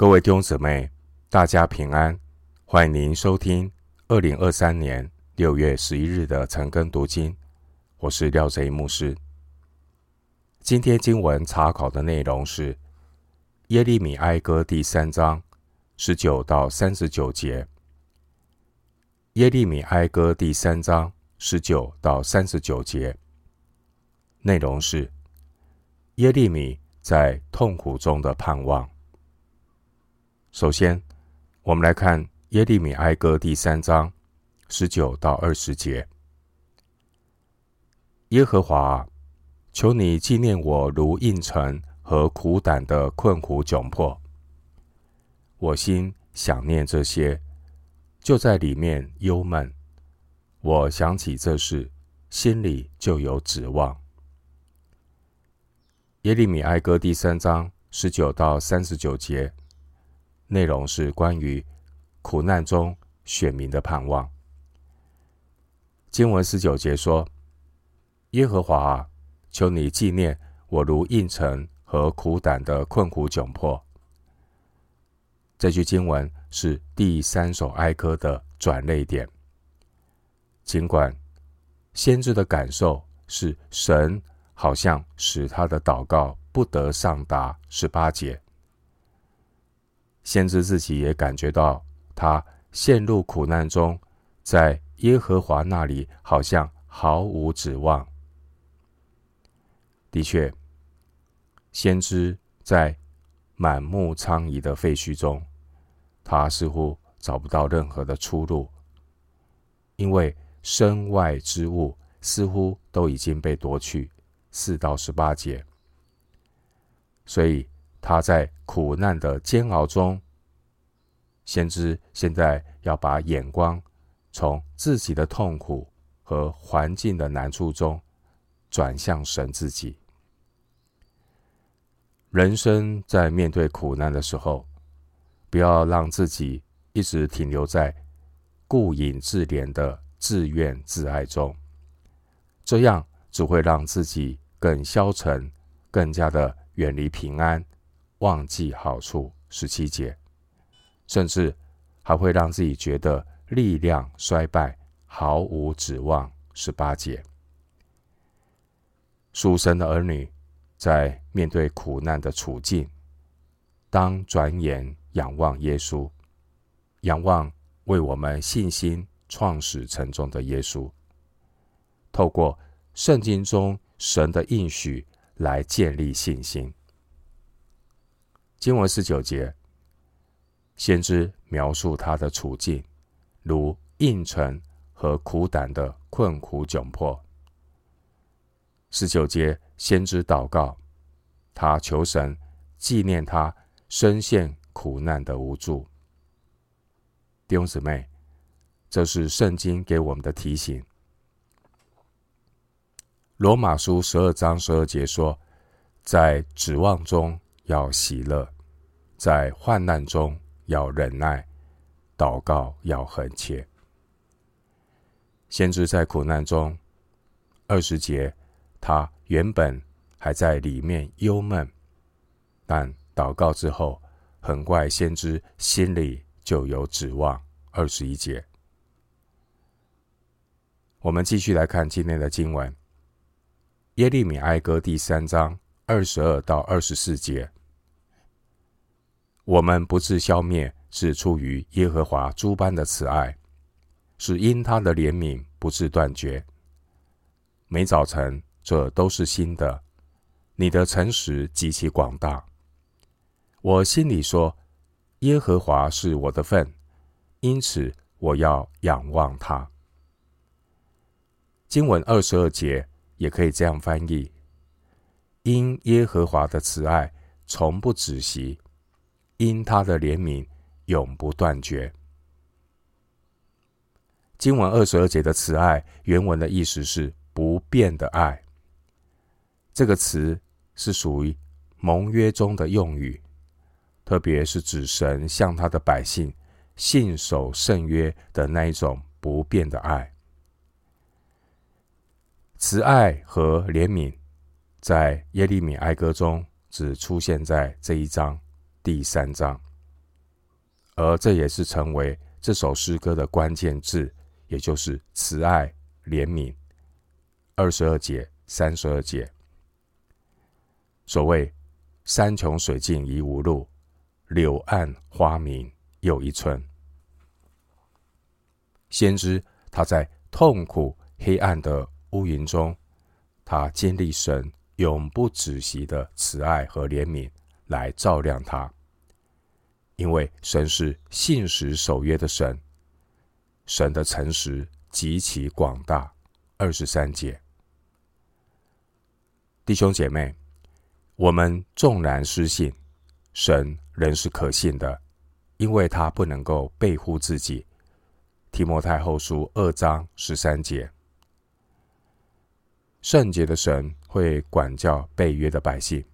各位弟兄姊妹，大家平安！欢迎您收听二零二三年六月十一日的晨更读经。我是廖贼牧师。今天经文查考的内容是耶利米哀歌第三章十九到三十九节。耶利米哀歌第三章十九到三十九节内容是耶利米在痛苦中的盼望。首先，我们来看耶利米哀歌第三章十九到二十节。耶和华，求你纪念我如应承和苦胆的困苦窘迫。我心想念这些，就在里面忧闷。我想起这事，心里就有指望。耶利米哀歌第三章十九到三十九节。内容是关于苦难中选民的盼望。经文十九节说：“耶和华啊，求你纪念我如应承和苦胆的困苦窘迫。”这句经文是第三首哀歌的转泪点。尽管先知的感受是神好像使他的祷告不得上达十八节。先知自己也感觉到，他陷入苦难中，在耶和华那里好像毫无指望。的确，先知在满目疮痍的废墟中，他似乎找不到任何的出路，因为身外之物似乎都已经被夺去。四到十八节，所以。他在苦难的煎熬中，先知现在要把眼光从自己的痛苦和环境的难处中转向神自己。人生在面对苦难的时候，不要让自己一直停留在顾影自怜的自怨自艾中，这样只会让自己更消沉，更加的远离平安。忘记好处，十七节，甚至还会让自己觉得力量衰败，毫无指望，十八节。属神的儿女在面对苦难的处境，当转眼仰望耶稣，仰望为我们信心创始成终的耶稣，透过圣经中神的应许来建立信心。经文十九节，先知描述他的处境，如应承和苦胆的困苦窘迫。十九节，先知祷告，他求神纪念他深陷苦难的无助。弟兄姊妹，这是圣经给我们的提醒。罗马书十二章十二节说，在指望中。要喜乐，在患难中要忍耐，祷告要恒切。先知在苦难中，二十节，他原本还在里面忧闷，但祷告之后，很快先知心里就有指望。二十一节，我们继续来看今天的经文，《耶利米哀歌》第三章二十二到二十四节。我们不致消灭，是出于耶和华诸般的慈爱，是因他的怜悯不致断绝。每早晨，这都是新的。你的诚实极其广大。我心里说：耶和华是我的份，因此我要仰望他。经文二十二节也可以这样翻译：因耶和华的慈爱从不止息。因他的怜悯永不断绝。经文二十二节的慈爱，原文的意思是不变的爱。这个词是属于盟约中的用语，特别是指神向他的百姓信守圣约的那一种不变的爱。慈爱和怜悯在耶利米哀歌中只出现在这一章。第三章，而这也是成为这首诗歌的关键字，也就是慈爱、怜悯。二十二节、三十二节，所谓“山穷水尽疑无路，柳暗花明又一村”。先知他在痛苦黑暗的乌云中，他经历神永不止息的慈爱和怜悯来照亮他，因为神是信实守约的神，神的诚实极其广大。二十三节，弟兄姐妹，我们纵然失信，神仍是可信的，因为他不能够背乎自己。提摩太后书二章十三节，圣洁的神会管教背约的百姓，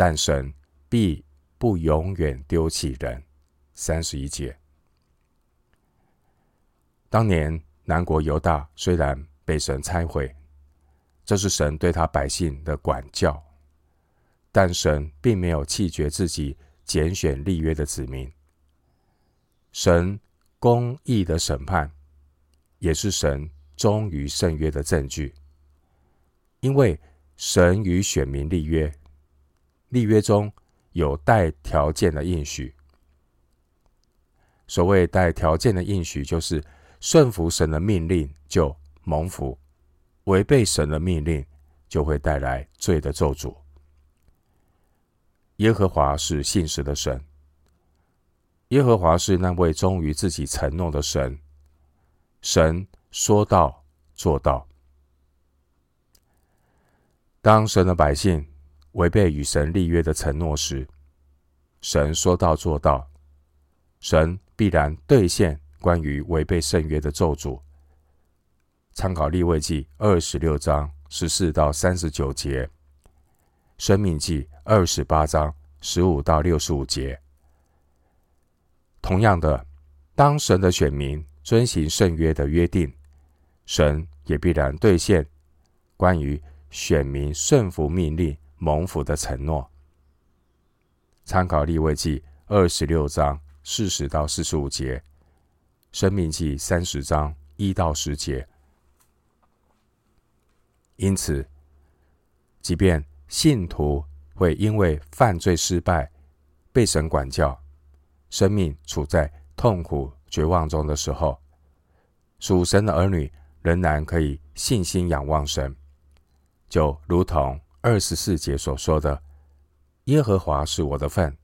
但神必不永远丢弃人。三十一节，当年南国犹大虽然被神拆毁，这是神对他百姓的管教，但神并没有弃绝自己拣选立约的子民，神。公义的审判，也是神忠于圣约的证据。因为神与选民立约，立约中有带条件的应许。所谓带条件的应许，就是顺服神的命令就蒙福，违背神的命令就会带来罪的咒诅。耶和华是信实的神。耶和华是那位忠于自己承诺的神，神说到做到。当神的百姓违背与神立约的承诺时，神说到做到，神必然兑现关于违背圣约的咒诅。参考立位记二十六章十四到三十九节，生命记二十八章十五到六十五节。同样的，当神的选民遵行圣约的约定，神也必然兑现关于选民顺服命令蒙福的承诺。参考立位记二十六章四十到四十五节，生命记三十章一到十节。因此，即便信徒会因为犯罪失败被神管教。生命处在痛苦绝望中的时候，属神的儿女仍然可以信心仰望神，就如同二十四节所说的：“耶和华是我的份，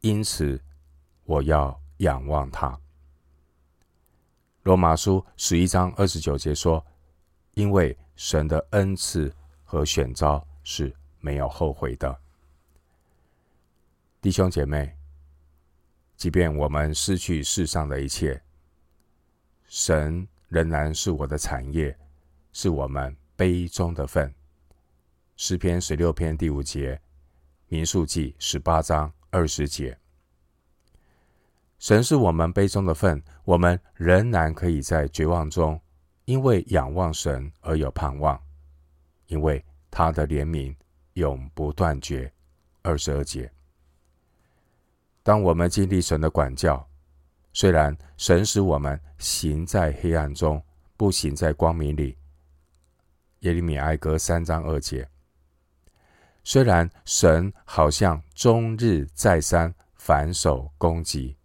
因此我要仰望他。”罗马书十一章二十九节说：“因为神的恩赐和选召是没有后悔的。”弟兄姐妹。即便我们失去世上的一切，神仍然是我的产业，是我们杯中的分。诗篇十六篇第五节，民数记十八章二十节，神是我们杯中的份，我们仍然可以在绝望中，因为仰望神而有盼望，因为他的怜悯永不断绝。二十二节。当我们经历神的管教，虽然神使我们行在黑暗中，不行在光明里。耶利米哀歌三章二节。虽然神好像终日再三反手攻击。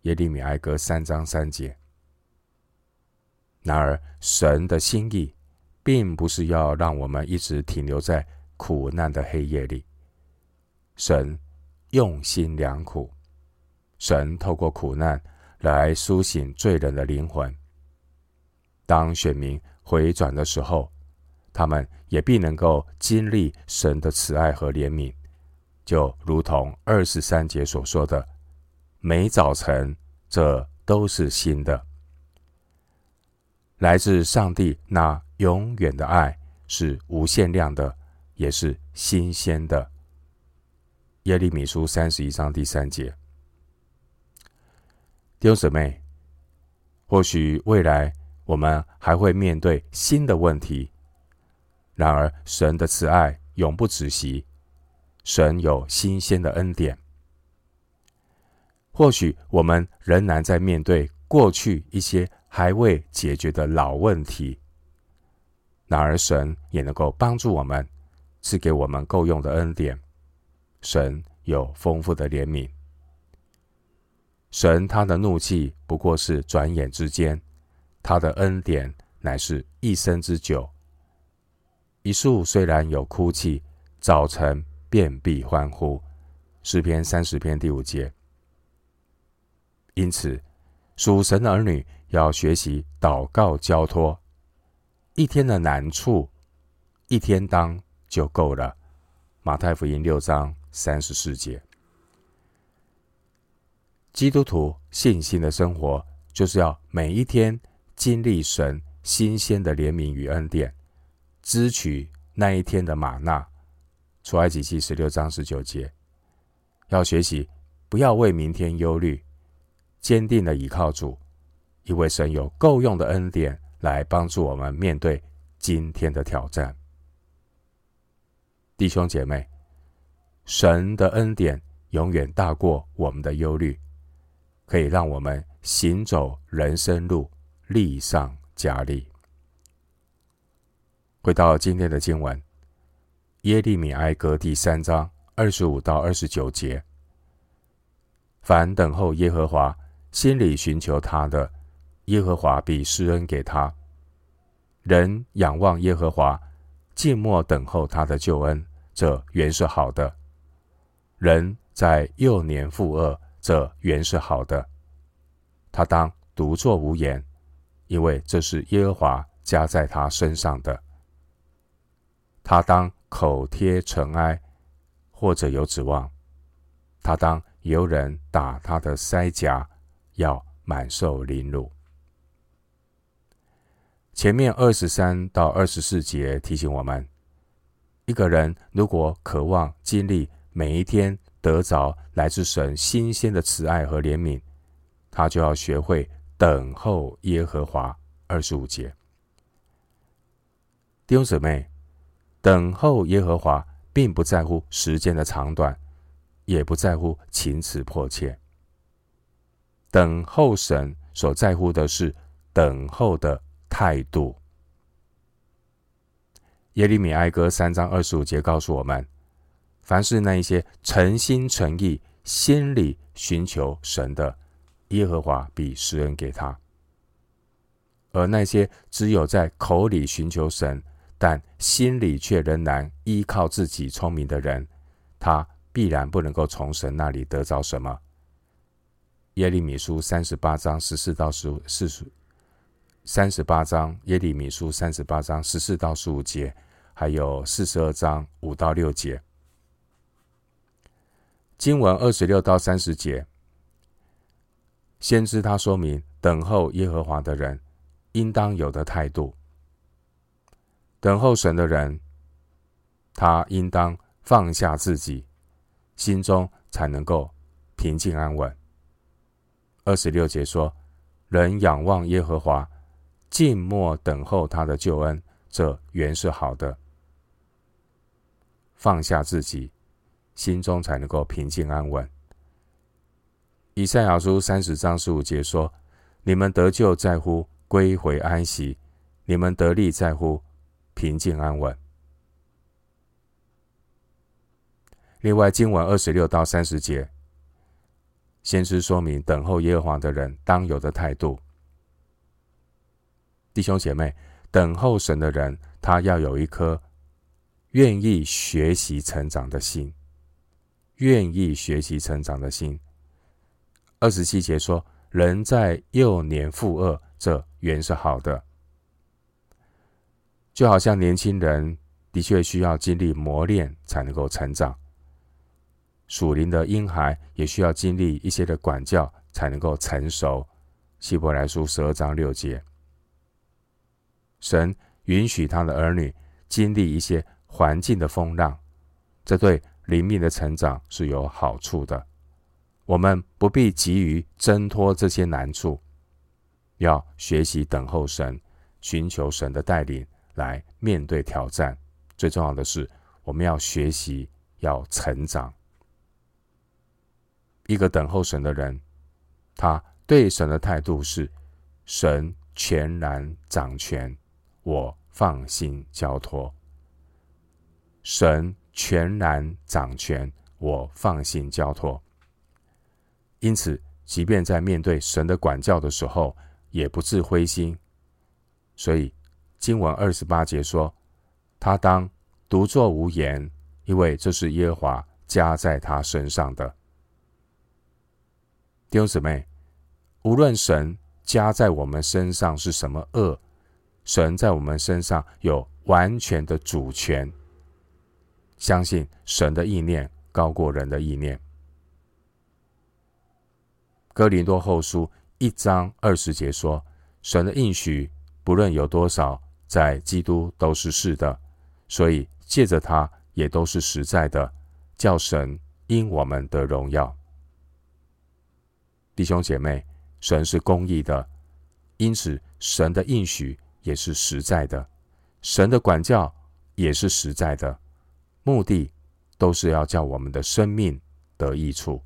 耶利米哀歌三章三节。然而，神的心意并不是要让我们一直停留在苦难的黑夜里。神。用心良苦，神透过苦难来苏醒罪人的灵魂。当选民回转的时候，他们也必能够经历神的慈爱和怜悯，就如同二十三节所说的：“每早晨，这都是新的。”来自上帝那永远的爱是无限量的，也是新鲜的。耶利米书三十一章第三节，弟兄姊妹，或许未来我们还会面对新的问题，然而神的慈爱永不止息，神有新鲜的恩典。或许我们仍然在面对过去一些还未解决的老问题，然而神也能够帮助我们，赐给我们够用的恩典。神有丰富的怜悯，神他的怒气不过是转眼之间，他的恩典乃是一生之久。一树虽然有哭泣，早晨便必欢呼。诗篇三十篇第五节。因此，属神儿女要学习祷告交托。一天的难处，一天当就够了。马太福音六章三十四节。基督徒信心的生活，就是要每一天经历神新鲜的怜悯与恩典，支取那一天的吗哪。出埃及记十六章十九节。要学习不要为明天忧虑。坚定的倚靠主，因为神有够用的恩典来帮助我们面对今天的挑战。弟兄姐妹，神的恩典永远大过我们的忧虑，可以让我们行走人生路，力上加力。回到今天的经文，耶利米哀歌第三章二十五到二十九节：凡等候耶和华。心里寻求他的，耶和华必施恩给他。人仰望耶和华，静默等候他的救恩，这原是好的。人在幼年负恶，这原是好的。他当独坐无言，因为这是耶和华加在他身上的。他当口贴尘埃，或者有指望。他当由人打他的腮颊。要满受凌辱。前面二十三到二十四节提醒我们：一个人如果渴望经历每一天得着来自神新鲜的慈爱和怜悯，他就要学会等候耶和华。二十五节，弟兄姊妹，等候耶和华，并不在乎时间的长短，也不在乎情辞迫切。等候神所在乎的是等候的态度。耶利米哀歌三章二十五节告诉我们：凡是那一些诚心诚意、心里寻求神的，耶和华必施恩给他；而那些只有在口里寻求神，但心里却仍然依靠自己聪明的人，他必然不能够从神那里得着什么。耶利米书三十八章十四到十五四十，三十八章耶利米书三十八章十四到十五节，还有四十二章五到六节。经文二十六到三十节，先知他说明等候耶和华的人应当有的态度。等候神的人，他应当放下自己，心中才能够平静安稳。二十六节说：“人仰望耶和华，静默等候他的救恩，这原是好的。放下自己，心中才能够平静安稳。”以赛亚书三十章十五节说：“你们得救在乎归回安息，你们得力在乎平静安稳。”另外，经文二十六到三十节。先知说明等候耶和华的人当有的态度。弟兄姐妹，等候神的人，他要有一颗愿意学习成长的心，愿意学习成长的心。二十七节说：“人在幼年负恶，这原是好的。”就好像年轻人的确需要经历磨练才能够成长。属灵的婴孩也需要经历一些的管教，才能够成熟。希伯来书十二章六节，神允许他的儿女经历一些环境的风浪，这对灵命的成长是有好处的。我们不必急于挣脱这些难处，要学习等候神，寻求神的带领来面对挑战。最重要的是，我们要学习，要成长。一个等候神的人，他对神的态度是：神全然掌权，我放心交托。神全然掌权，我放心交托。因此，即便在面对神的管教的时候，也不致灰心。所以，经文二十八节说：“他当独坐无言，因为这是耶和华加在他身上的。”弟兄姊妹，无论神加在我们身上是什么恶，神在我们身上有完全的主权。相信神的意念高过人的意念。哥林多后书一章二十节说：“神的应许，不论有多少，在基督都是是的，所以借着他也都是实在的，叫神因我们得荣耀。”弟兄姐妹，神是公义的，因此神的应许也是实在的，神的管教也是实在的。目的都是要叫我们的生命得益处，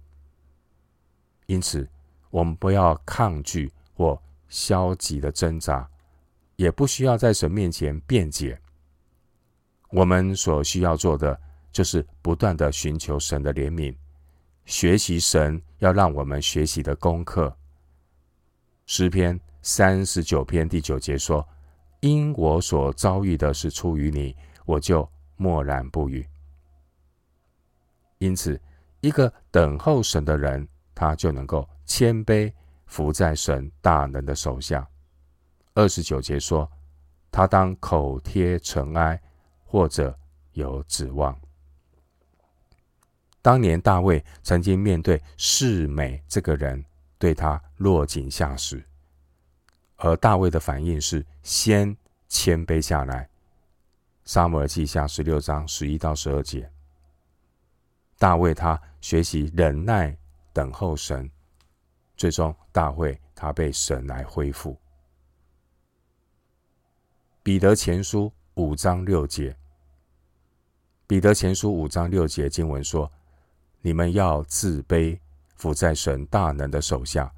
因此我们不要抗拒或消极的挣扎，也不需要在神面前辩解。我们所需要做的，就是不断的寻求神的怜悯，学习神要让我们学习的功课。诗篇三十九篇第九节说：“因我所遭遇的是出于你，我就。”默然不语。因此，一个等候神的人，他就能够谦卑服在神大能的手下。二十九节说，他当口贴尘埃，或者有指望。当年大卫曾经面对示美这个人对他落井下石，而大卫的反应是先谦卑下来。撒母耳记下十六章十一到十二节，大卫他学习忍耐等候神，最终大卫他被神来恢复。彼得前书五章六节，彼得前书五章六节经文说：“你们要自卑，伏在神大能的手下，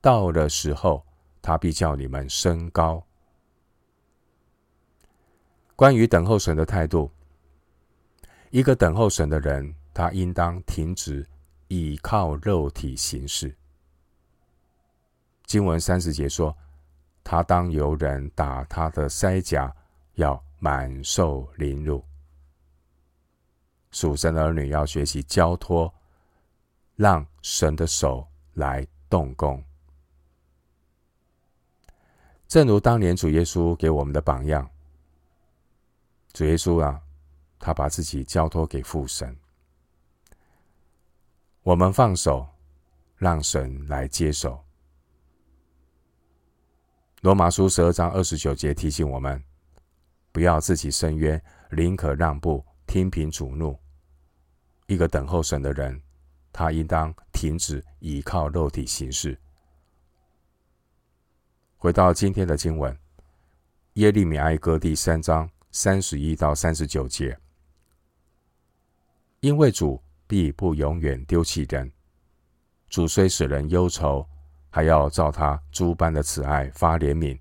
到了时候，他必叫你们升高。”关于等候神的态度，一个等候神的人，他应当停止倚靠肉体行事。经文三十节说，他当游人打他的腮颊，要满受凌辱。属神的儿女要学习交托，让神的手来动工。正如当年主耶稣给我们的榜样。主耶稣啊，他把自己交托给父神，我们放手，让神来接手。罗马书十二章二十九节提醒我们，不要自己伸冤，宁可让步，听凭主怒。一个等候神的人，他应当停止倚靠肉体行事。回到今天的经文，耶利米哀歌第三章。三十一到三十九节，因为主必不永远丢弃人，主虽使人忧愁，还要照他诸般的慈爱发怜悯，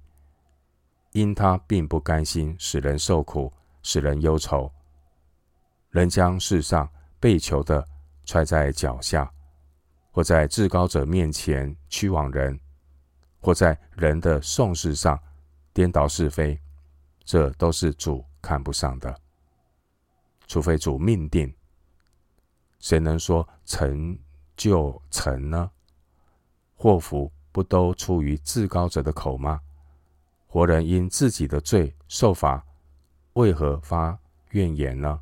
因他并不甘心使人受苦，使人忧愁。人将世上被囚的踹在脚下，或在至高者面前屈枉人，或在人的讼事上颠倒是非。这都是主看不上的，除非主命定。谁能说成就成呢？祸福不都出于至高者的口吗？活人因自己的罪受罚，为何发怨言呢？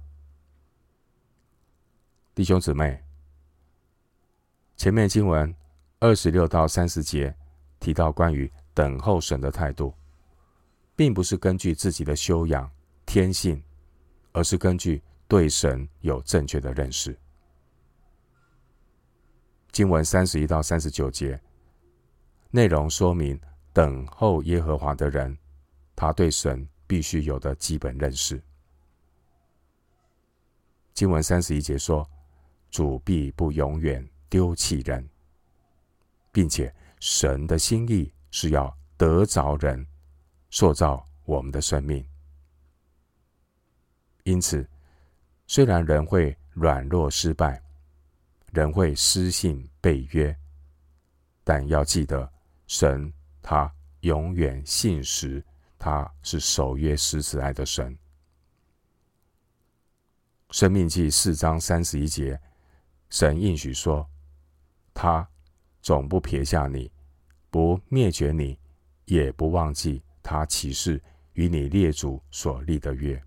弟兄姊妹，前面经文二十六到三十节提到关于等候神的态度。并不是根据自己的修养、天性，而是根据对神有正确的认识。经文三十一到三十九节内容说明，等候耶和华的人，他对神必须有的基本认识。经文三十一节说：“主必不永远丢弃人，并且神的心意是要得着人，塑造我们的生命。因此，虽然人会软弱失败，人会失信背约，但要记得，神他永远信实，他是守约施慈爱的神。生命记四章三十一节，神应许说，他总不撇下你，不灭绝你，也不忘记他起誓与你列祖所立的约。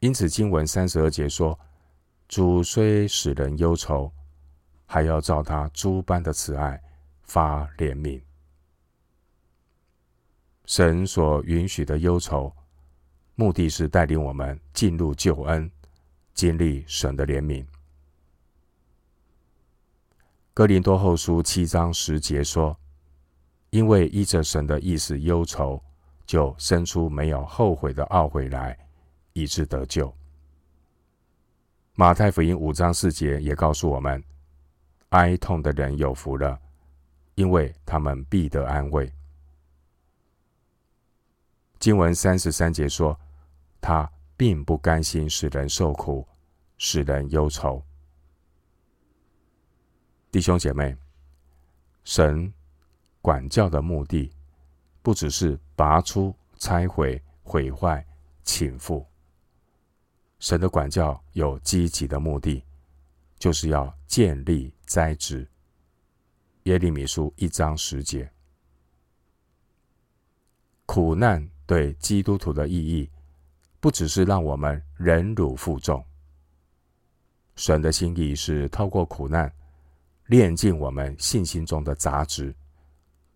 因此，经文三十二节说：“主虽使人忧愁，还要照他诸般的慈爱发怜悯。”神所允许的忧愁，目的是带领我们进入救恩，经历神的怜悯。哥林多后书七章十节说：“因为依着神的意思忧愁，就生出没有后悔的懊悔来。”以致得救。马太福音五章四节也告诉我们：哀痛的人有福了，因为他们必得安慰。经文三十三节说：他并不甘心使人受苦，使人忧愁。弟兄姐妹，神管教的目的，不只是拔出、拆毁、毁坏、请覆。神的管教有积极的目的，就是要建立、栽植。耶利米书一章十节，苦难对基督徒的意义，不只是让我们忍辱负重。神的心意是透过苦难，炼净我们信心中的杂质，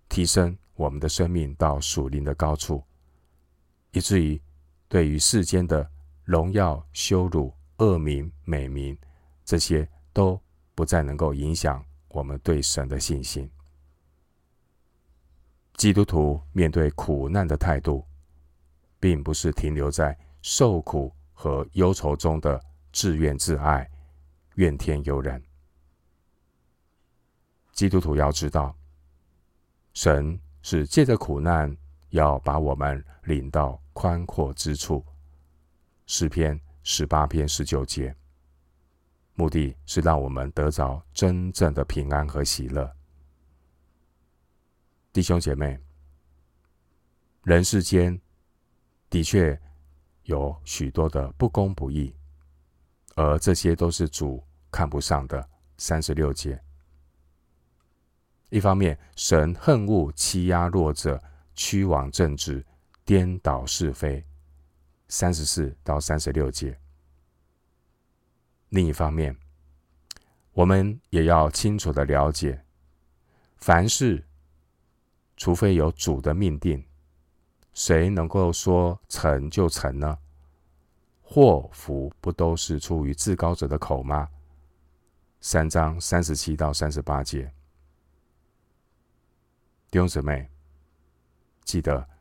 提升我们的生命到属灵的高处，以至于对于世间的。荣耀、羞辱、恶名、美名，这些都不再能够影响我们对神的信心。基督徒面对苦难的态度，并不是停留在受苦和忧愁中的自怨自艾、怨天尤人。基督徒要知道，神是借着苦难要把我们领到宽阔之处。诗篇十八篇十九节，目的是让我们得着真正的平安和喜乐。弟兄姐妹，人世间的确有许多的不公不义，而这些都是主看不上的。三十六节，一方面，神恨恶欺压弱者、屈枉正直、颠倒是非。三十四到三十六节。另一方面，我们也要清楚的了解，凡事，除非有主的命定，谁能够说成就成呢？祸福不都是出于至高者的口吗？三章三十七到三十八节。弟兄姊妹，记得。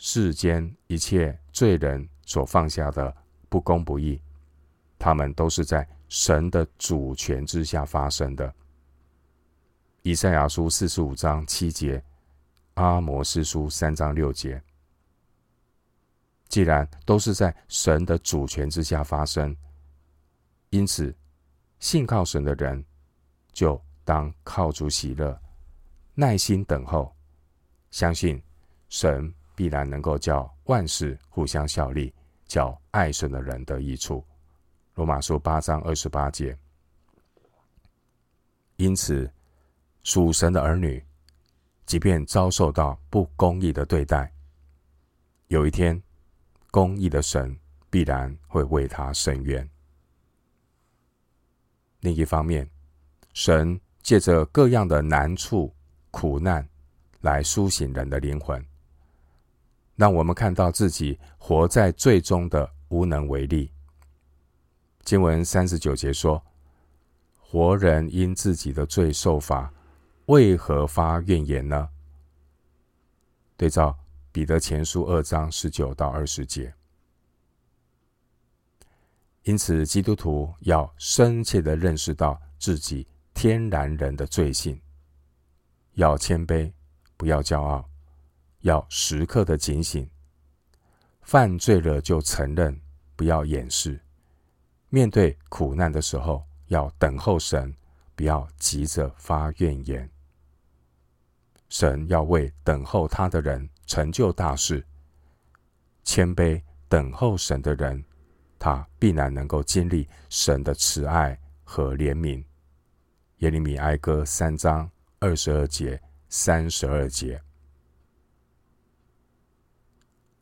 世间一切罪人所放下的不公不义，他们都是在神的主权之下发生的。以赛亚书四十五章七节，阿摩斯书三章六节。既然都是在神的主权之下发生，因此信靠神的人就当靠主喜乐，耐心等候，相信神。必然能够叫万事互相效力，叫爱神的人得益处。罗马书八章二十八节。因此，属神的儿女，即便遭受到不公义的对待，有一天，公义的神必然会为他伸冤。另一方面，神借着各样的难处、苦难，来苏醒人的灵魂。让我们看到自己活在罪中的无能为力。经文三十九节说：“活人因自己的罪受罚，为何发怨言呢？”对照彼得前书二章十九到二十节。因此，基督徒要深切的认识到自己天然人的罪性，要谦卑，不要骄傲，要时刻的警醒。犯罪了就承认，不要掩饰。面对苦难的时候，要等候神，不要急着发怨言。神要为等候他的人成就大事。谦卑等候神的人，他必然能够经历神的慈爱和怜悯。耶利米哀歌三章二十二节、三十二节。